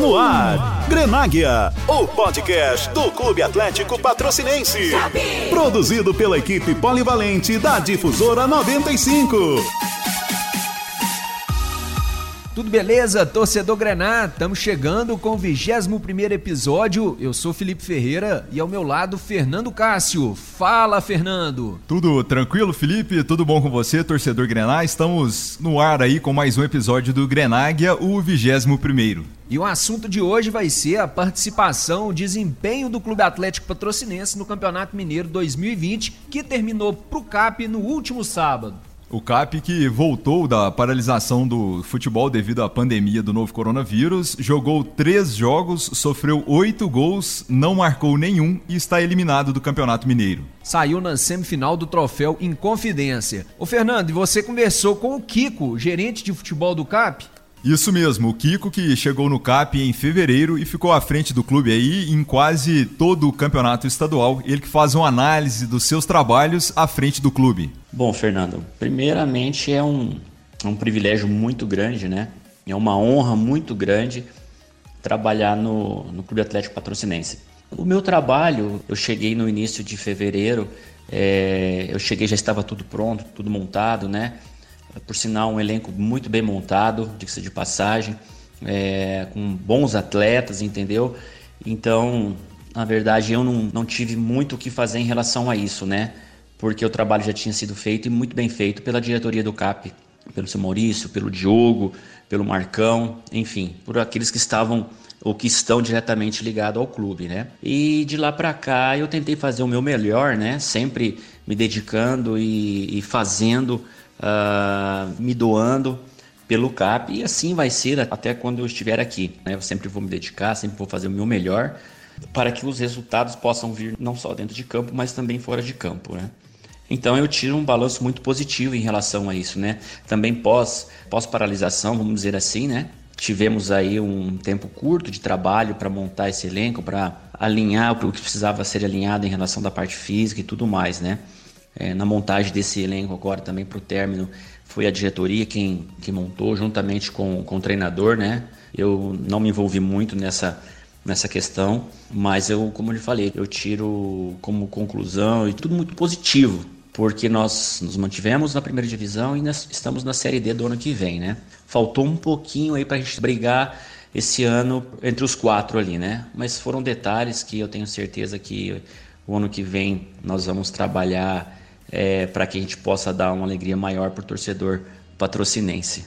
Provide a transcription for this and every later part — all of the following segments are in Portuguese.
no ar. Grenáguia, o podcast do Clube Atlético Patrocinense. Produzido pela equipe polivalente da Difusora 95. Tudo beleza, torcedor Grená? Estamos chegando com o 21 episódio. Eu sou Felipe Ferreira e ao meu lado Fernando Cássio. Fala, Fernando! Tudo tranquilo, Felipe? Tudo bom com você, torcedor Grená? Estamos no ar aí com mais um episódio do Grenáguia, o 21 E o assunto de hoje vai ser a participação, o desempenho do Clube Atlético Patrocinense no Campeonato Mineiro 2020, que terminou pro CAP no último sábado. O CAP que voltou da paralisação do futebol devido à pandemia do novo coronavírus, jogou três jogos, sofreu oito gols, não marcou nenhum e está eliminado do Campeonato Mineiro. Saiu na semifinal do troféu Inconfidência. Ô Fernando, você conversou com o Kiko, gerente de futebol do CAP? Isso mesmo, o Kiko que chegou no CAP em fevereiro e ficou à frente do clube aí em quase todo o campeonato estadual. Ele que faz uma análise dos seus trabalhos à frente do clube. Bom, Fernando, primeiramente é um, é um privilégio muito grande, né? É uma honra muito grande trabalhar no, no Clube Atlético Patrocinense. O meu trabalho, eu cheguei no início de fevereiro, é, eu cheguei já estava tudo pronto, tudo montado, né? Por sinal, um elenco muito bem montado, diga-se de passagem, é, com bons atletas, entendeu? Então, na verdade, eu não, não tive muito o que fazer em relação a isso, né? Porque o trabalho já tinha sido feito e muito bem feito pela diretoria do CAP, pelo seu Maurício, pelo Diogo, pelo Marcão, enfim, por aqueles que estavam ou que estão diretamente ligados ao clube, né? E de lá para cá eu tentei fazer o meu melhor, né? Sempre me dedicando e, e fazendo uh, me doando pelo CAP e assim vai ser até quando eu estiver aqui. Né? Eu sempre vou me dedicar, sempre vou fazer o meu melhor para que os resultados possam vir não só dentro de campo, mas também fora de campo. Né? Então eu tiro um balanço muito positivo em relação a isso, né? Também pós, pós paralisação, vamos dizer assim, né? Tivemos aí um tempo curto de trabalho para montar esse elenco, para alinhar o que precisava ser alinhado em relação da parte física e tudo mais, né? É, na montagem desse elenco agora também para o término foi a diretoria quem, quem montou juntamente com, com o treinador, né? Eu não me envolvi muito nessa nessa questão, mas eu, como eu lhe falei, eu tiro como conclusão e tudo muito positivo, porque nós nos mantivemos na primeira divisão e estamos na Série D do ano que vem, né? Faltou um pouquinho aí para a gente brigar esse ano entre os quatro ali, né? Mas foram detalhes que eu tenho certeza que o ano que vem nós vamos trabalhar é, para que a gente possa dar uma alegria maior para o torcedor patrocinense.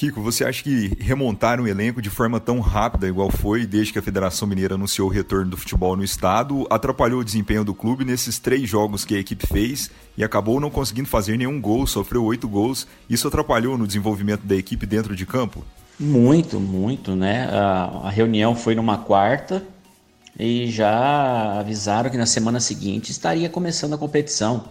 Kiko, você acha que remontar um elenco de forma tão rápida, igual foi desde que a Federação Mineira anunciou o retorno do futebol no estado, atrapalhou o desempenho do clube nesses três jogos que a equipe fez e acabou não conseguindo fazer nenhum gol, sofreu oito gols. Isso atrapalhou no desenvolvimento da equipe dentro de campo? Muito, muito, né? A, a reunião foi numa quarta e já avisaram que na semana seguinte estaria começando a competição.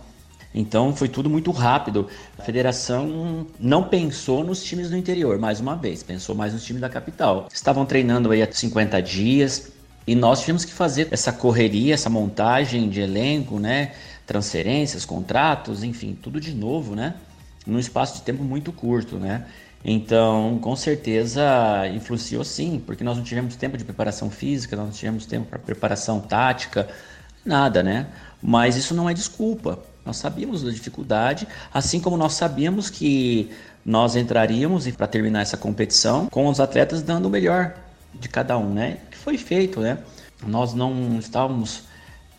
Então foi tudo muito rápido. A federação não pensou nos times do interior, mais uma vez, pensou mais nos times da capital. Estavam treinando aí há 50 dias e nós tivemos que fazer essa correria, essa montagem de elenco, né? Transferências, contratos, enfim, tudo de novo, né? Num espaço de tempo muito curto, né? Então, com certeza influenciou sim, porque nós não tivemos tempo de preparação física, nós não tivemos tempo para preparação tática, nada, né? Mas isso não é desculpa. Nós sabíamos da dificuldade, assim como nós sabíamos que nós entraríamos para terminar essa competição com os atletas dando o melhor de cada um, né? Que foi feito, né? Nós não estávamos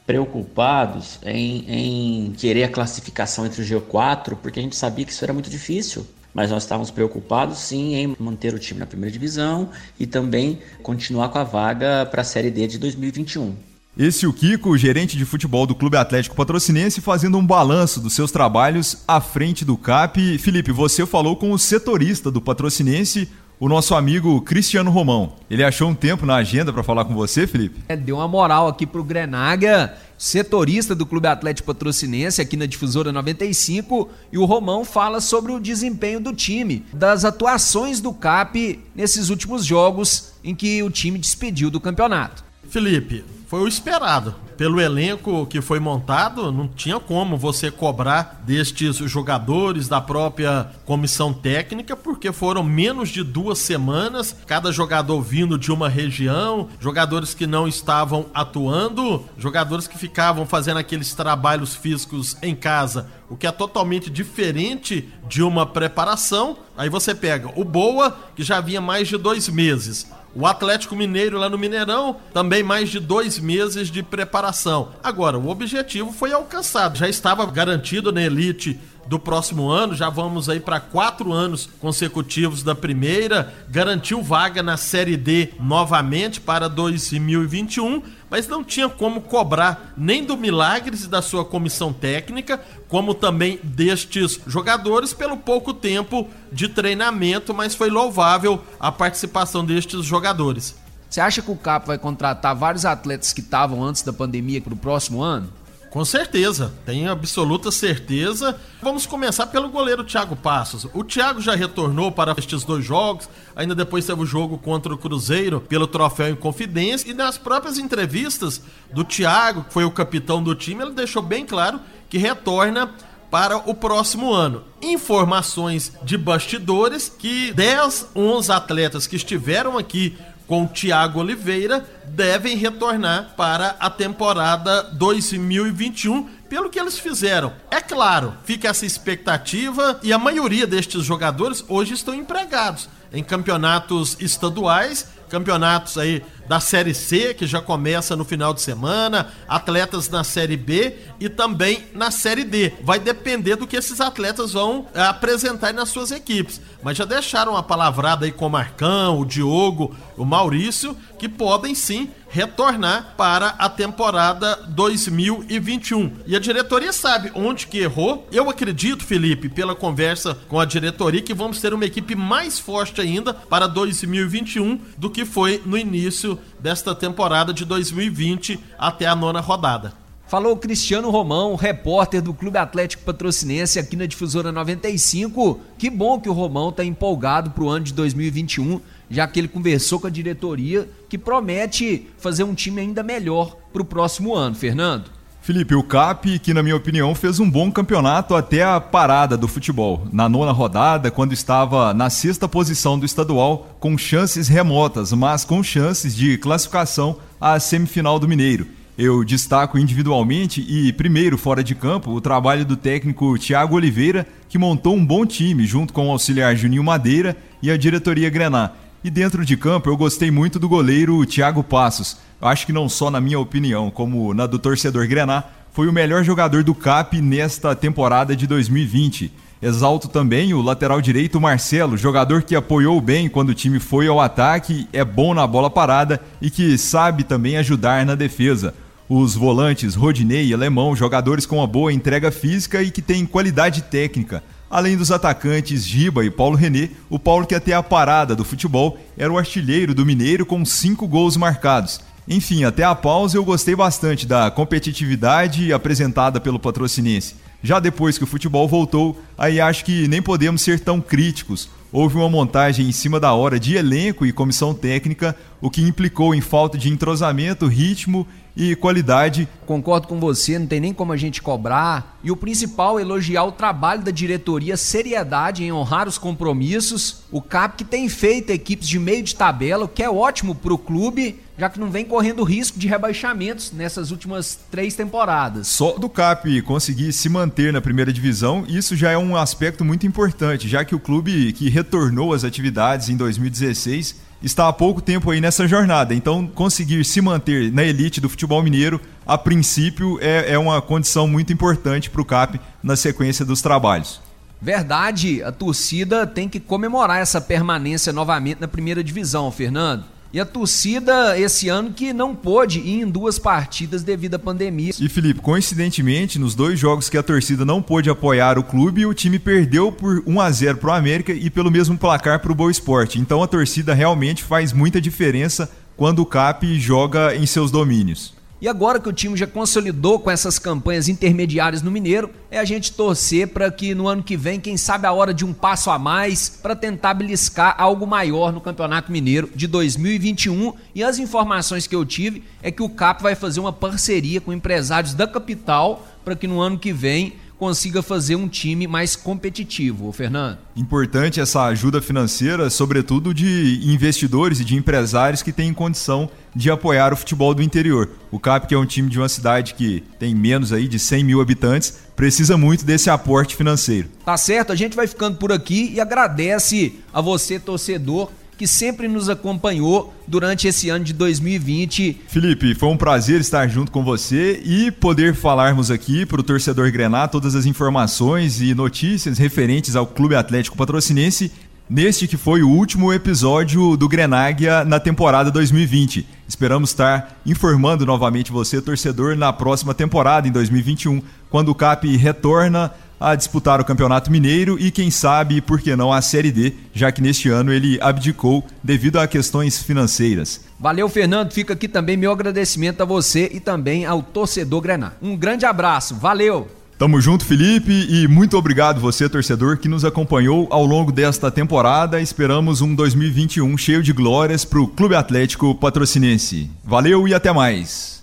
preocupados em, em querer a classificação entre o G4, porque a gente sabia que isso era muito difícil. Mas nós estávamos preocupados sim em manter o time na primeira divisão e também continuar com a vaga para a Série D de 2021. Esse o Kiko, gerente de futebol do Clube Atlético Patrocinense, fazendo um balanço dos seus trabalhos à frente do CAP. Felipe, você falou com o setorista do Patrocinense, o nosso amigo Cristiano Romão. Ele achou um tempo na agenda para falar com você, Felipe? É, deu uma moral aqui pro Grenaga, setorista do Clube Atlético Patrocinense aqui na Difusora 95, e o Romão fala sobre o desempenho do time, das atuações do CAP nesses últimos jogos em que o time despediu do campeonato. Felipe, foi o esperado. pelo elenco que foi montado, não tinha como você cobrar destes jogadores da própria comissão técnica, porque foram menos de duas semanas, cada jogador vindo de uma região, jogadores que não estavam atuando, jogadores que ficavam fazendo aqueles trabalhos físicos em casa, o que é totalmente diferente de uma preparação. Aí você pega o Boa, que já vinha mais de dois meses. O Atlético Mineiro lá no Mineirão, também mais de dois meses de preparação. Agora, o objetivo foi alcançado, já estava garantido na elite do próximo ano, já vamos aí para quatro anos consecutivos da primeira, garantiu vaga na Série D novamente para 2021, mas não tinha como cobrar nem do Milagres e da sua comissão técnica, como também destes jogadores pelo pouco tempo de treinamento, mas foi louvável a participação destes jogadores. Você acha que o CAP vai contratar vários atletas que estavam antes da pandemia para o próximo ano? Com certeza, tenho absoluta certeza. Vamos começar pelo goleiro Thiago Passos. O Thiago já retornou para estes dois jogos, ainda depois teve o jogo contra o Cruzeiro pelo troféu em Confidência e nas próprias entrevistas do Thiago, que foi o capitão do time, ele deixou bem claro que retorna para o próximo ano. Informações de bastidores que 10, 11 atletas que estiveram aqui com o Thiago Oliveira devem retornar para a temporada 2021 pelo que eles fizeram. É claro, fica essa expectativa e a maioria destes jogadores hoje estão empregados em campeonatos estaduais, campeonatos aí da Série C, que já começa no final de semana, atletas na Série B e também na Série D. Vai depender do que esses atletas vão é, apresentar nas suas equipes. Mas já deixaram a palavrada aí com o Marcão, o Diogo, o Maurício, que podem sim retornar para a temporada 2021. E a diretoria sabe onde que errou. Eu acredito, Felipe, pela conversa com a diretoria, que vamos ter uma equipe mais forte ainda para 2021 do que foi no início desta temporada de 2020 até a nona rodada. Falou Cristiano Romão, repórter do Clube Atlético Patrocinense aqui na Difusora 95. Que bom que o Romão está empolgado para o ano de 2021, já que ele conversou com a diretoria que promete fazer um time ainda melhor para o próximo ano. Fernando. Felipe, o CAP, que na minha opinião fez um bom campeonato até a parada do futebol. Na nona rodada, quando estava na sexta posição do estadual, com chances remotas, mas com chances de classificação à semifinal do Mineiro. Eu destaco individualmente e, primeiro, fora de campo, o trabalho do técnico Thiago Oliveira, que montou um bom time junto com o auxiliar Juninho Madeira e a diretoria Grená. E dentro de campo, eu gostei muito do goleiro Thiago Passos. Acho que não só na minha opinião, como na do torcedor Grená, foi o melhor jogador do CAP nesta temporada de 2020. Exalto também o lateral direito Marcelo, jogador que apoiou bem quando o time foi ao ataque, é bom na bola parada e que sabe também ajudar na defesa. Os volantes Rodinei e Alemão, jogadores com uma boa entrega física e que têm qualidade técnica. Além dos atacantes Giba e Paulo René, o Paulo que até a parada do futebol era o artilheiro do Mineiro com cinco gols marcados. Enfim, até a pausa eu gostei bastante da competitividade apresentada pelo patrocinense. Já depois que o futebol voltou, aí acho que nem podemos ser tão críticos. Houve uma montagem em cima da hora de elenco e comissão técnica, o que implicou em falta de entrosamento, ritmo e qualidade. Concordo com você, não tem nem como a gente cobrar. E o principal, elogiar o trabalho da diretoria, seriedade em honrar os compromissos. O CAP que tem feito equipes de meio de tabela, o que é ótimo para o clube, já que não vem correndo risco de rebaixamentos nessas últimas três temporadas. Só do CAP conseguir se manter na primeira divisão, isso já é um aspecto muito importante, já que o clube que retornou às atividades em 2016 está há pouco tempo aí nessa jornada. Então, conseguir se manter na elite do futebol mineiro, a princípio, é, é uma condição muito importante para o CAP na sequência dos trabalhos. Verdade, a torcida tem que comemorar essa permanência novamente na primeira divisão, Fernando. E a torcida esse ano que não pôde ir em duas partidas devido à pandemia. E Felipe, coincidentemente, nos dois jogos que a torcida não pôde apoiar o clube, o time perdeu por 1 a 0 para o América e pelo mesmo placar para o Boa Esporte. Então a torcida realmente faz muita diferença quando o CAP joga em seus domínios. E agora que o time já consolidou com essas campanhas intermediárias no Mineiro, é a gente torcer para que no ano que vem, quem sabe a hora de um passo a mais para tentar beliscar algo maior no Campeonato Mineiro de 2021. E as informações que eu tive é que o CAP vai fazer uma parceria com empresários da capital para que no ano que vem consiga fazer um time mais competitivo, Fernando. Importante essa ajuda financeira, sobretudo de investidores e de empresários que têm condição de apoiar o futebol do interior. O CAP, que é um time de uma cidade que tem menos aí de 100 mil habitantes, precisa muito desse aporte financeiro. Tá certo, a gente vai ficando por aqui e agradece a você, torcedor, que sempre nos acompanhou durante esse ano de 2020. Felipe, foi um prazer estar junto com você e poder falarmos aqui para o torcedor Grená todas as informações e notícias referentes ao Clube Atlético Patrocinense neste que foi o último episódio do Grenáguia na temporada 2020. Esperamos estar informando novamente você, torcedor, na próxima temporada, em 2021, quando o CAP retorna a disputar o Campeonato Mineiro e, quem sabe, por que não, a Série D, já que neste ano ele abdicou devido a questões financeiras. Valeu, Fernando. Fica aqui também meu agradecimento a você e também ao torcedor Grená. Um grande abraço. Valeu! Tamo junto, Felipe, e muito obrigado você, torcedor, que nos acompanhou ao longo desta temporada. Esperamos um 2021 cheio de glórias para o Clube Atlético Patrocinense. Valeu e até mais!